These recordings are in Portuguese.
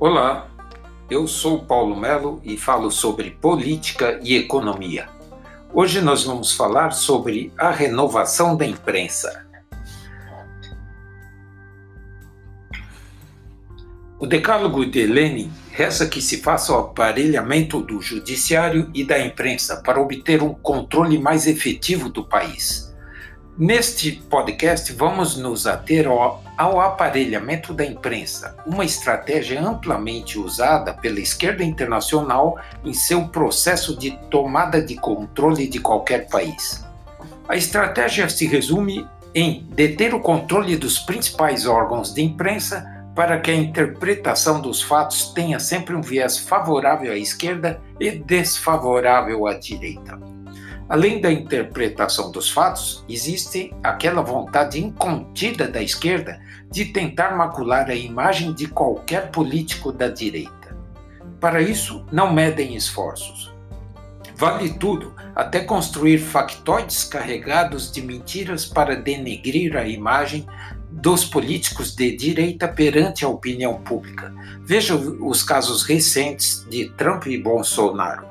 Olá, eu sou Paulo Melo e falo sobre política e economia. Hoje nós vamos falar sobre a renovação da imprensa. O Decálogo de Lenin reza que se faça o aparelhamento do judiciário e da imprensa para obter um controle mais efetivo do país. Neste podcast, vamos nos ater ao, ao, aparelhamento da imprensa, uma estratégia amplamente usada pela esquerda internacional em seu processo de tomada de controle de qualquer país. A estratégia se resume em deter o controle dos principais órgãos de imprensa para que a interpretação dos fatos tenha sempre um viés favorável à esquerda e desfavorável à direita. Além da interpretação dos fatos, existe aquela vontade incontida da esquerda de tentar macular a imagem de qualquer político da direita. Para isso, não medem esforços. Vale tudo, até construir factoides carregados de mentiras para denegrir a imagem dos políticos de direita perante a opinião pública. Veja os casos recentes de Trump e Bolsonaro.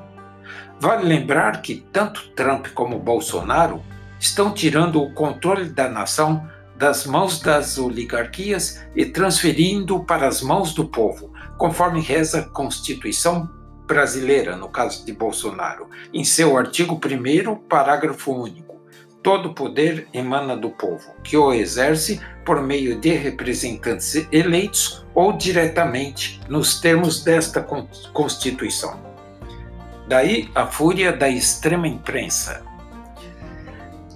Vale lembrar que tanto Trump como Bolsonaro estão tirando o controle da nação das mãos das oligarquias e transferindo para as mãos do povo, conforme reza a Constituição brasileira, no caso de Bolsonaro, em seu artigo 1, parágrafo único. Todo poder emana do povo, que o exerce por meio de representantes eleitos ou diretamente, nos termos desta Constituição. Daí a fúria da extrema imprensa.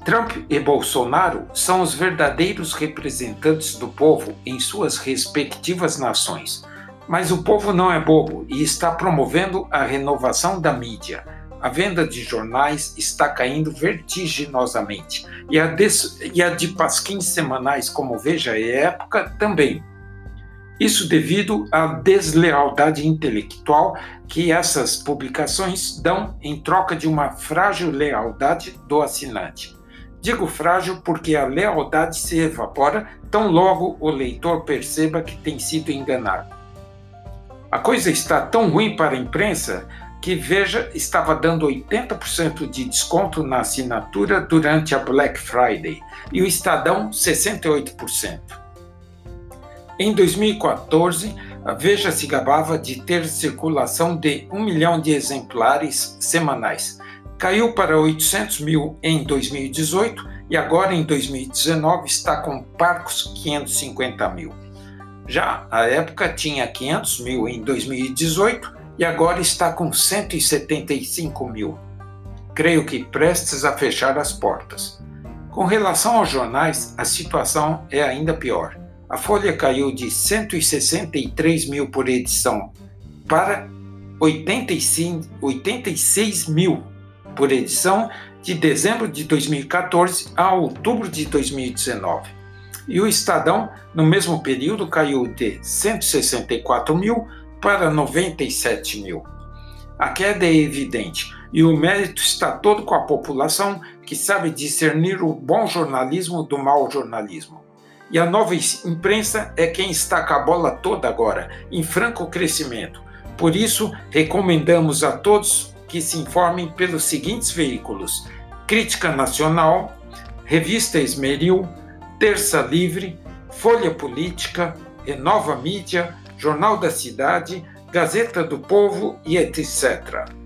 Trump e Bolsonaro são os verdadeiros representantes do povo em suas respectivas nações. Mas o povo não é bobo e está promovendo a renovação da mídia. A venda de jornais está caindo vertiginosamente e a, e a de pasquins semanais como Veja e Época também. Isso devido à deslealdade intelectual que essas publicações dão em troca de uma frágil lealdade do assinante. Digo frágil porque a lealdade se evapora tão logo o leitor perceba que tem sido enganado. A coisa está tão ruim para a imprensa que Veja estava dando 80% de desconto na assinatura durante a Black Friday e o Estadão 68%. Em 2014, a Veja se gabava de ter circulação de 1 milhão de exemplares semanais. Caiu para 800 mil em 2018 e agora em 2019 está com parcos 550 mil. Já a época tinha 500 mil em 2018 e agora está com 175 mil. Creio que prestes a fechar as portas. Com relação aos jornais, a situação é ainda pior. A folha caiu de 163 mil por edição para 85, 86 mil por edição de dezembro de 2014 a outubro de 2019. E o Estadão, no mesmo período, caiu de 164 mil para 97 mil. A queda é evidente e o mérito está todo com a população que sabe discernir o bom jornalismo do mau jornalismo. E a nova imprensa é quem está com a bola toda agora, em franco crescimento. Por isso, recomendamos a todos que se informem pelos seguintes veículos: Crítica Nacional, Revista Esmeril, Terça Livre, Folha Política, Renova Mídia, Jornal da Cidade, Gazeta do Povo e etc.